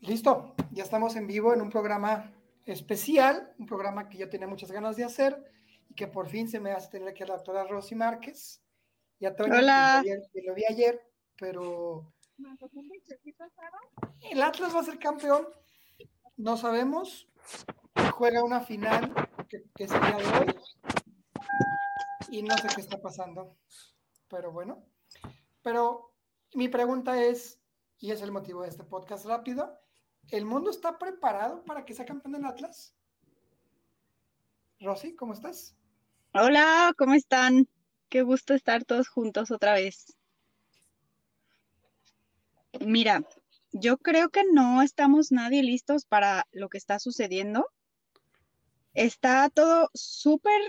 Listo, ya estamos en vivo en un programa especial, un programa que yo tenía muchas ganas de hacer y que por fin se me hace tener aquí a la Rosy Márquez y a Toño, Hola. Que, que lo vi ayer, pero el Atlas va a ser campeón, no sabemos, juega una final que, que día de hoy y no sé qué está pasando, pero bueno, pero mi pregunta es, y es el motivo de este podcast rápido, ¿el mundo está preparado para que sea campeón del Atlas? Rosy, ¿cómo estás? Hola, ¿cómo están? Qué gusto estar todos juntos otra vez. Mira, yo creo que no estamos nadie listos para lo que está sucediendo. Está todo súper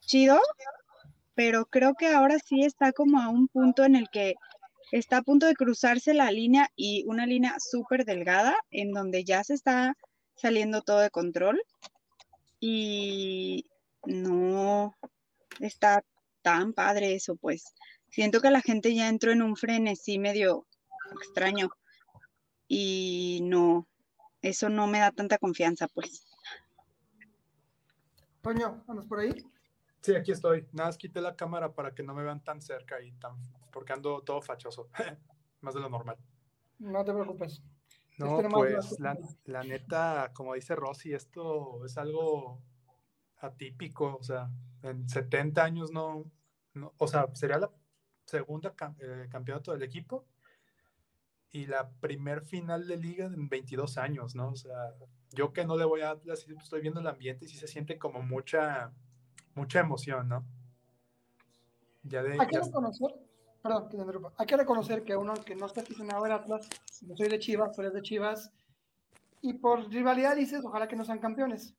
chido, pero creo que ahora sí está como a un punto en el que está a punto de cruzarse la línea y una línea súper delgada en donde ya se está saliendo todo de control y no está tan padre eso, pues. Siento que la gente ya entró en un frenesí medio extraño y no, eso no me da tanta confianza, pues. Toño, ¿andas por ahí? Sí, aquí estoy. Nada más quité la cámara para que no me vean tan cerca y tan, porque ando todo fachoso, más de lo normal. No te preocupes. No, pues la, la, neta, como dice Rosy, esto es algo atípico, o sea, en 70 años no, no o sea, sería la segunda eh, campeonato del equipo y la primer final de liga en 22 años, ¿no? O sea, yo que no le voy a Atlas, estoy viendo el ambiente y sí se siente como mucha, mucha emoción, ¿no? Ya de, hay que ya... reconocer, perdón, que hay que reconocer que uno que no está aficionado al Atlas, no soy de Chivas, pero es de Chivas, y por rivalidad dices, ojalá que no sean campeones.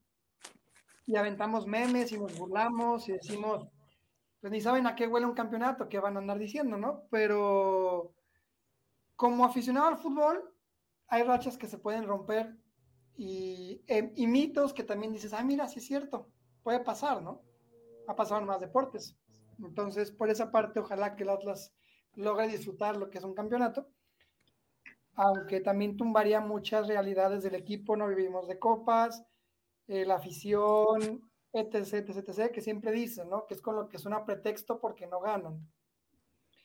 Y aventamos memes y nos burlamos y decimos, pues ni saben a qué huele un campeonato, qué van a andar diciendo, ¿no? Pero como aficionado al fútbol, hay rachas que se pueden romper y, eh, mitos que también dices, ah, mira, sí es cierto, puede pasar, ¿no? Ha pasado en más deportes. Entonces, por esa parte, ojalá que el Atlas logre disfrutar lo que es un campeonato, aunque también tumbaría muchas realidades del equipo, no vivimos de copas, eh, la afición, etc, etc, etc, que siempre dicen, ¿no? Que es con lo que suena pretexto porque no ganan.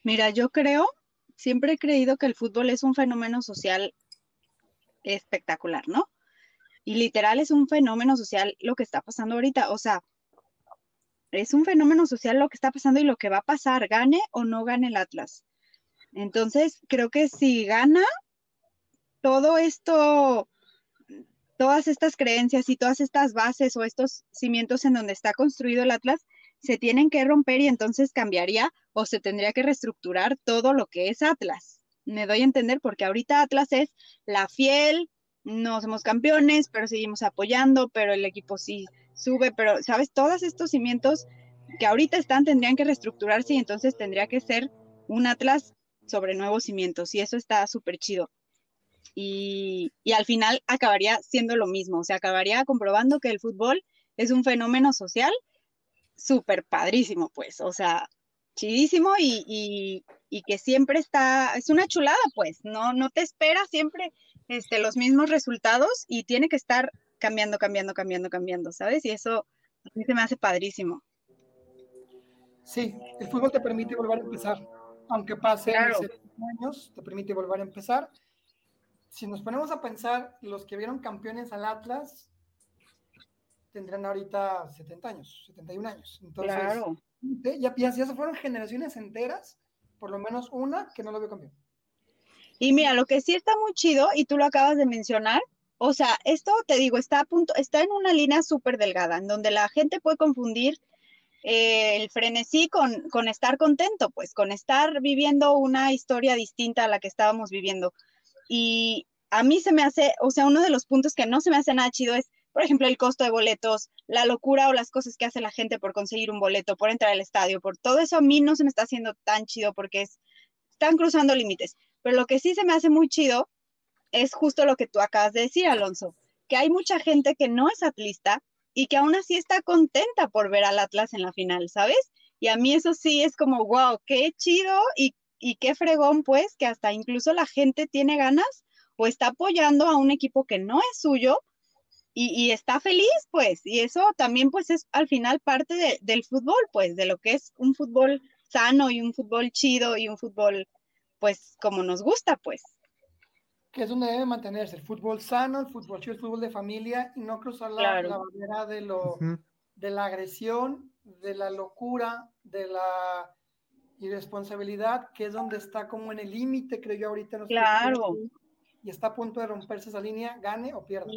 Mira, yo creo, siempre he creído que el fútbol es un fenómeno social espectacular, ¿no? Y literal es un fenómeno social lo que está pasando ahorita, o sea, es un fenómeno social lo que está pasando y lo que va a pasar, gane o no gane el Atlas. Entonces, creo que si gana, todo esto, todas estas creencias y todas estas bases o estos cimientos en donde está construido el Atlas se tienen que romper y entonces cambiaría o se tendría que reestructurar todo lo que es Atlas. Me doy a entender porque ahorita Atlas es la fiel, no somos campeones, pero seguimos apoyando, pero el equipo sí sube, pero, ¿sabes? Todos estos cimientos que ahorita están tendrían que reestructurarse y entonces tendría que ser un Atlas sobre nuevos cimientos y eso está súper chido. Y, y, al final acabaría siendo lo mismo, o sea, acabaría comprobando que el fútbol es un fenómeno social súper padrísimo, pues, o sea, chidísimo y, y, y, que siempre está, es una chulada, pues, no, no te espera siempre este, los mismos resultados y tiene que estar cambiando, cambiando, cambiando, cambiando, ¿sabes? Y eso a mí se me hace padrísimo. Sí, el fútbol te permite volver a empezar, aunque pasen claro. años, te permite volver a empezar. Si nos ponemos a pensar, los que vieron campeones al Atlas tendrán ahorita 70 años, 71 años. Entonces, claro. ya, ya, ya se fueron generaciones enteras, por lo menos una que no lo vio campeón. Y mira, lo que sí está muy chido, y tú lo acabas de mencionar, o sea, esto te digo, está a punto, está en una línea súper delgada, en donde la gente puede confundir eh, el frenesí con, con estar contento, pues, con estar viviendo una historia distinta a la que estábamos viviendo. Y a mí se me hace, o sea, uno de los puntos que no se me hace nada chido es por ejemplo, el costo de boletos, la locura o las cosas que hace la gente por conseguir un boleto, por entrar al estadio, por todo eso a mí no se me está haciendo tan chido porque es, están cruzando límites. Pero lo que sí se me hace muy chido es justo lo que tú acabas de decir, Alonso, que hay mucha gente que no es atlista y que aún así está contenta por ver al Atlas en la final, ¿sabes? Y a mí eso sí es como, wow, qué chido y, y qué fregón, pues, que hasta incluso la gente tiene ganas o está apoyando a un equipo que no es suyo y, está feliz, pues, y eso también, pues, es al final parte del fútbol, pues, de lo que es un fútbol sano y un fútbol chido y un fútbol, pues, como nos gusta, pues. Que es donde debe mantenerse el fútbol sano, el fútbol chido, el fútbol de familia y no cruzar la, la barrera de, lo, de la agresión, de la locura, de la irresponsabilidad, que es donde está como en el límite, creo yo, ahorita. claro. Y está a punto de romperse esa línea, gane o pierda.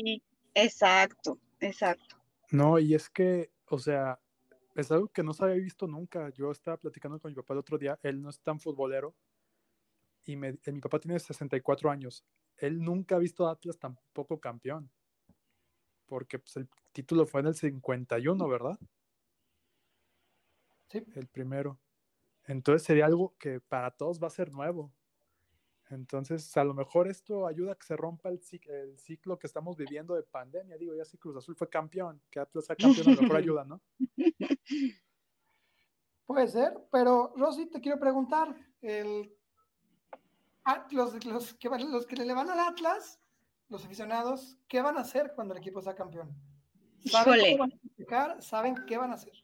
Exacto, exacto. No, y es que, o sea, es algo que no se había visto nunca. Yo estaba platicando con mi papá el otro día, él no es tan futbolero, y mi papá tiene 64 años. Él nunca ha visto a Atlas tampoco campeón, porque pues, el título fue en el 51, ¿verdad? Sí. El primero. Entonces sería algo que para todos va a ser nuevo. Entonces, a lo mejor esto ayuda a que se rompa el, ciclo que estamos viviendo de pandemia. Digo, ya si Cruz Azul fue campeón, que Atlas sea campeón, a lo mejor ayuda, ¿no? Puede ser, pero Rosy, te quiero preguntar, el, ah, los, los, que, los que le van al Atlas, los aficionados, ¿qué van a hacer cuando el equipo sea campeón? ¿Saben qué van a ¿Saben qué van a hacer?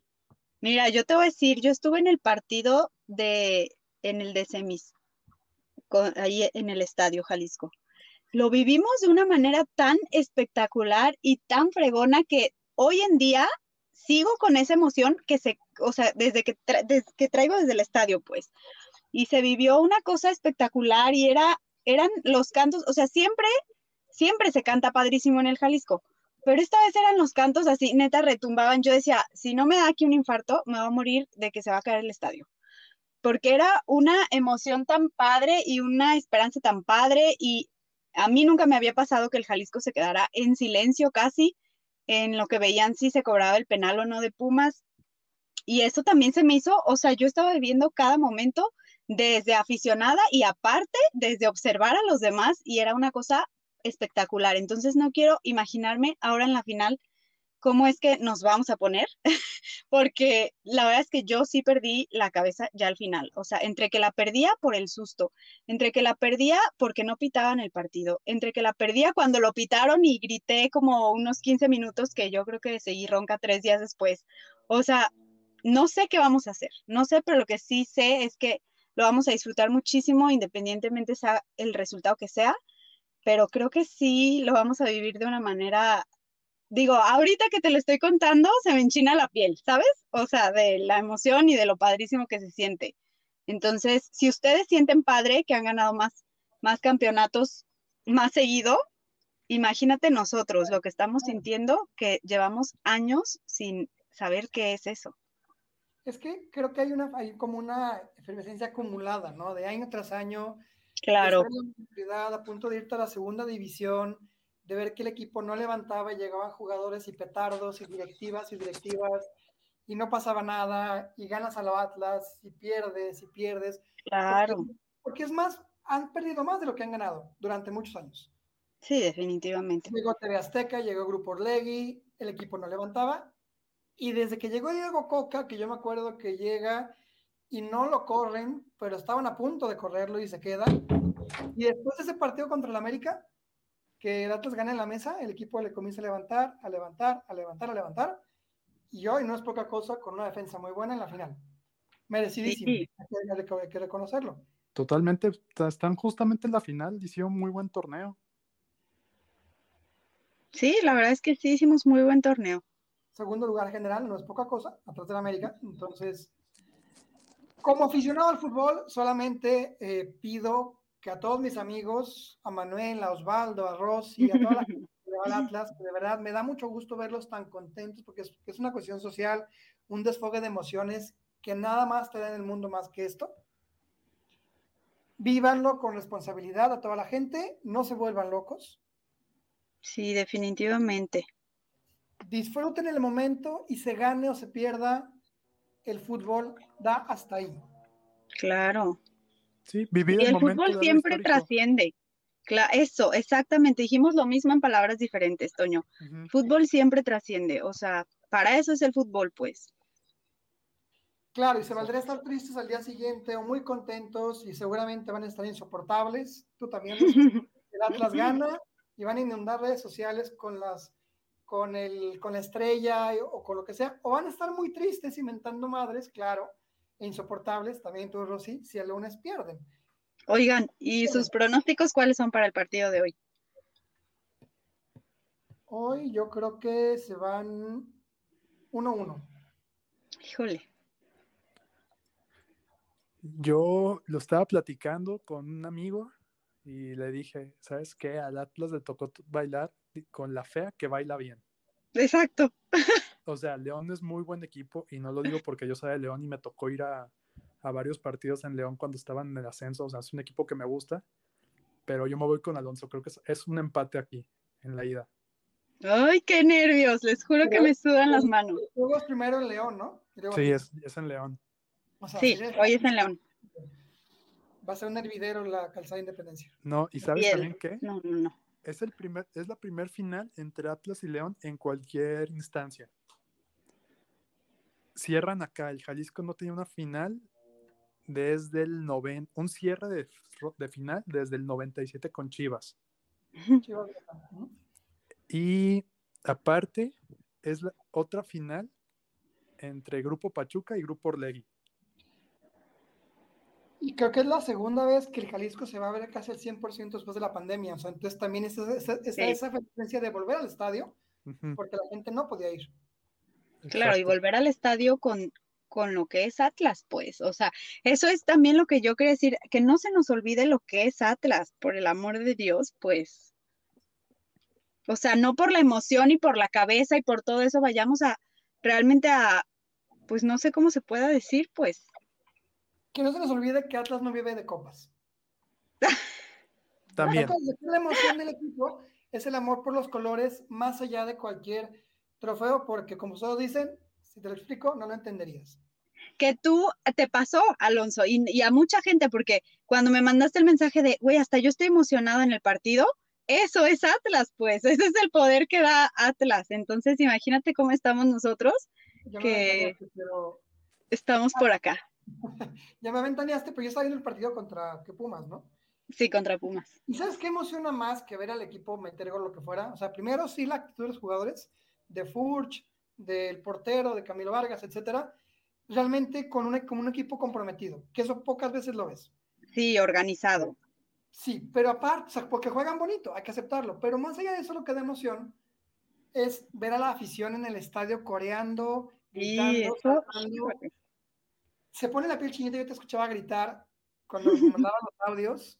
Mira, yo te voy a decir, yo estuve en el partido de, en el de semis ahí en el Estadio Jalisco. Lo vivimos de una manera tan espectacular y tan fregona que hoy en día sigo con esa emoción que se, o sea, desde que, que traigo desde el estadio, pues. Y se vivió una cosa espectacular y era, eran los cantos, o sea, siempre, siempre se canta padrísimo en el Jalisco, pero esta vez eran los cantos así, neta, retumbaban. Yo decía, si no me da aquí un infarto, me va a morir de que se va a caer el estadio porque era una emoción tan padre y una esperanza tan padre y a mí nunca me había pasado que el Jalisco se quedara en silencio casi en lo que veían si se cobraba el penal o no de Pumas. Y eso también se me hizo, o sea, yo estaba viviendo cada momento desde aficionada y aparte desde observar a los demás y era una cosa espectacular. Entonces no quiero imaginarme ahora en la final cómo es que nos vamos a poner, porque la verdad es que yo sí perdí la cabeza ya al final, o sea, entre que la perdía por el susto, entre que la perdía porque no pitaban el partido, entre que la perdía cuando lo pitaron y grité como unos 15 minutos que yo creo que seguí ronca tres días después. O sea, no sé qué vamos a hacer, no sé, pero lo que sí sé es que lo vamos a disfrutar muchísimo independientemente sea el resultado que sea, pero creo que sí lo vamos a vivir de una manera digo, ahorita que te lo estoy contando, se me enchina la piel, ¿sabes? O sea, de la emoción y de lo padrísimo que se siente. Entonces, si ustedes sienten padre que han ganado más, más campeonatos más seguido, imagínate nosotros lo que estamos sintiendo, que llevamos años sin saber qué es eso. Es que creo que hay una, hay como una efervescencia acumulada, ¿no? De año tras año. Claro. a punto de irte a la segunda división, de ver que el equipo no levantaba y llegaban jugadores y petardos y directivas y directivas y no pasaba nada y ganas a la Atlas y pierdes y pierdes. Claro. Porque, es más, han perdido más de lo que han ganado durante muchos años. Sí, definitivamente. Llegó TV Azteca, llegó Grupo Orlegui, el equipo no levantaba y desde que llegó Diego Coca, que yo me acuerdo que llega y no lo corren, pero estaban a punto de correrlo y se queda. Y después de ese partido contra el América, que el Atlas gane en la mesa, el equipo le comienza a levantar, a levantar, a levantar, a levantar, y hoy no es poca cosa con una defensa muy buena en la final. Merecidísimo, hay, que, reconocerlo. Totalmente, están justamente en la final, hicieron muy buen torneo. Sí, la verdad es que sí hicimos muy buen torneo. Segundo lugar general, no es poca cosa, atrás de la América. Entonces, como aficionado al fútbol, solamente eh, pido que a todos mis amigos, a Manuel, a Osvaldo, a Rosy, a toda la gente que va al Atlas, de verdad me da mucho gusto verlos tan contentos porque es, una cuestión social, un desfogue de emociones que nada más te da en el mundo más que esto. Vívanlo con responsabilidad a toda la gente, no se vuelvan locos. Sí, definitivamente. disfruten el momento y se gane o se pierda, el fútbol da hasta ahí. Claro. Sí, vivir y el, fútbol siempre trasciende. eso, exactamente. Dijimos lo mismo en palabras diferentes, Toño. Fútbol siempre trasciende. O sea, para eso es el fútbol, pues. Claro, y se valdría estar tristes al día siguiente o muy contentos y seguramente van a estar insoportables. Tú también. el Atlas gana y van a inundar redes sociales con las con el con la estrella o con lo que sea, o van a estar muy tristes inventando madres, claro, e insoportables, también tú, Rosy, si el lunes pierden. Oigan, ¿y sus pronósticos cuáles son para el partido de hoy? Hoy yo creo que se van 1-1. Híjole. Yo lo estaba platicando con un amigo y le dije, ¿sabes qué? Al Atlas le tocó bailar con la fea que baila bien. Exacto. O sea, León es muy buen equipo y no lo digo porque yo soy de León y me tocó ir a, varios partidos en León cuando estaban en el ascenso. O sea, es un equipo que me gusta, pero yo me voy con Alonso. Creo que es, un empate aquí, en la ida. Ay, qué nervios, les juro que me sudan las manos. Juegos primero en León, ¿no? sí, es, en León. sí, hoy es en León. Va a ser un hervidero la calzada de Independencia. No, ¿y sabes también qué? No, no, no. Es, el primer, es la primer final entre Atlas y León en cualquier instancia cierran acá. El Jalisco no tenía una final desde el 90, un cierre de, final desde el 97 con Chivas. Y aparte, es la otra final entre Grupo Pachuca y Grupo Orlegui. Y creo que es la segunda vez que el Jalisco se va a ver casi al 100% después de la pandemia. O sea, entonces también esa, esa, esa, frecuencia de volver al estadio, porque la gente no podía ir. Claro, y volver al estadio con, con lo que es Atlas, pues. O sea, eso es también lo que yo quería decir, que no se nos olvide lo que es Atlas, por el amor de Dios, pues. O sea, no por la emoción y por la cabeza y por todo eso vayamos a realmente a, pues no sé cómo se pueda decir, pues. Que no se nos olvide que Atlas no vive de copas. También. La emoción del equipo es el amor por los colores más allá de cualquier trofeo porque como todos dicen, si te lo explico, no lo entenderías. Que tú te pasó, Alonso, y, a mucha gente, porque cuando me mandaste el mensaje de, güey, hasta yo estoy emocionado en el partido, eso es Atlas, pues, ese es el poder que da Atlas. Entonces, imagínate cómo estamos nosotros, que estamos por acá. ya me aventaneaste, pero yo estaba viendo el partido contra ¿qué Pumas, ¿no? Sí, contra Pumas. ¿Y sabes qué emociona más que ver al equipo meter gol lo que fuera? O sea, primero sí la actitud de los jugadores, de Furch, del portero, de Camilo Vargas, etcétera, realmente con un, un equipo comprometido, que eso pocas veces lo ves. Sí, organizado. Sí, pero aparte, porque juegan bonito, hay que aceptarlo, pero más allá de eso lo que da emoción es ver a la afición en el estadio coreando, gritando, se pone la piel chinita, yo te escuchaba gritar cuando me mandaban los audios.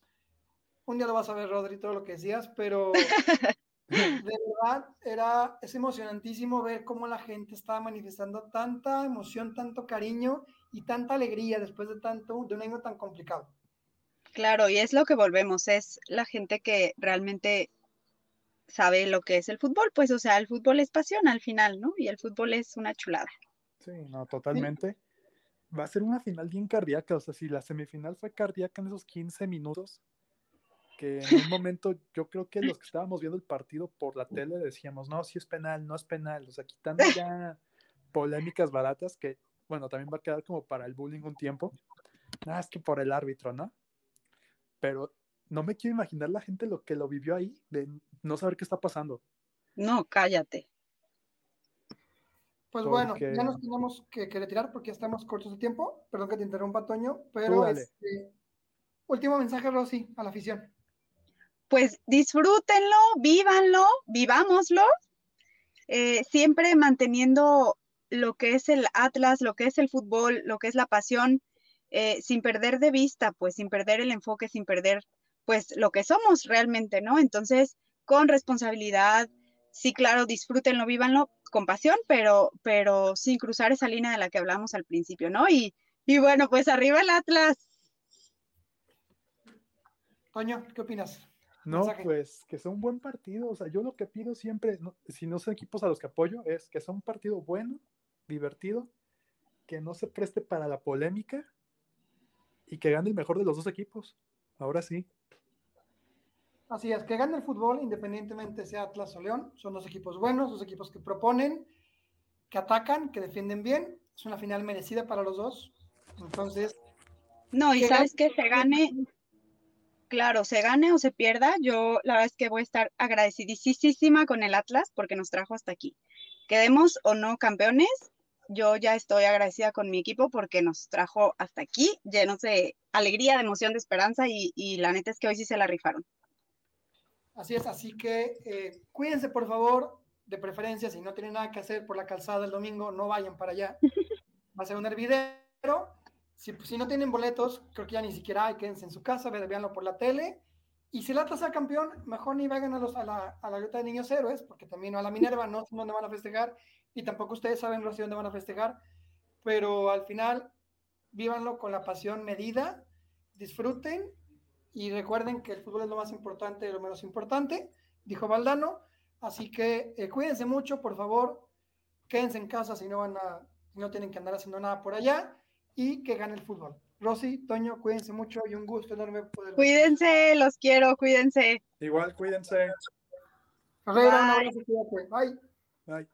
Un día lo vas a ver, Rodri, todo lo que decías, pero de verdad, era, es emocionantísimo ver cómo la gente estaba manifestando tanta emoción, tanto cariño y tanta alegría después de tanto, de un año tan complicado. Claro, y es lo que volvemos, es la gente que realmente sabe lo que es el fútbol, pues, o sea, el fútbol es pasión al final, ¿no? Y el fútbol es una chulada. Sí, no, totalmente. Va a ser una final bien cardíaca, o sea, si la semifinal fue cardíaca en esos 15 minutos, que en un momento yo creo que los que estábamos viendo el partido por la tele decíamos, no, si es penal, no es penal, o sea, quitando ya polémicas baratas que, bueno, también va a quedar como para el bullying un tiempo, nada, es que por el árbitro, ¿no? Pero no me quiero imaginar la gente lo que lo vivió ahí, de no saber qué está pasando. No, cállate. Pues bueno, ya nos tenemos que, retirar porque ya estamos cortos de tiempo. Perdón que te interrumpa, Toño, pero este, último mensaje, Rosy, a la afición pues disfrútenlo, vívanlo, vivámoslo, eh, siempre manteniendo lo que es el Atlas, lo que es el fútbol, lo que es la pasión, eh, sin perder de vista, pues sin perder el enfoque, sin perder pues lo que somos realmente, ¿no? Entonces, con responsabilidad, sí, claro, disfrútenlo, vívanlo con pasión, pero, pero sin cruzar esa línea de la que hablamos al principio, ¿no? Y, y bueno, pues arriba el Atlas. Toño, ¿qué opinas? No, pues que sea un buen partido. O sea, yo lo que pido siempre, si no son equipos a los que apoyo, es que sea un partido bueno, divertido, que no se preste para la polémica y que gane el mejor de los dos equipos. Ahora sí. Así es, que gane el fútbol, independientemente sea Atlas o León. Son dos equipos buenos, dos equipos que proponen, que atacan, que defienden bien. Es una final merecida para los dos. Entonces. No, y sabes que se gane, claro, se gane o se pierda, yo la verdad es que voy a estar agradecidísima con el Atlas porque nos trajo hasta aquí. Quedemos o no campeones, yo ya estoy agradecida con mi equipo porque nos trajo hasta aquí, llenos de alegría, de emoción, de esperanza y, la neta es que hoy sí se la rifaron. Así es, así que eh, cuídense por favor, de preferencia, si no tienen nada que hacer por la calzada el domingo, no vayan para allá. Va a ser un hervidero si, si, no tienen boletos, creo que ya ni siquiera hay, quédense en su casa, veanlo por la tele. Y si el Atlas sea campeón, mejor ni vayan a, los, a, la, a la de niños héroes, porque también a la Minerva no sé dónde van a festejar, y tampoco ustedes saben sé dónde van a festejar, pero al final, vívanlo con la pasión medida, disfruten y recuerden que el fútbol es lo más importante y lo menos importante, dijo Valdano. Así que eh, cuídense mucho, por favor, quédense en casa si no van a, si no tienen que andar haciendo nada por allá y que gane el fútbol. Rosy, Toño, cuídense mucho y un gusto enorme poder. Cuídense, los quiero, cuídense. Igual, cuídense. Bye. Bye.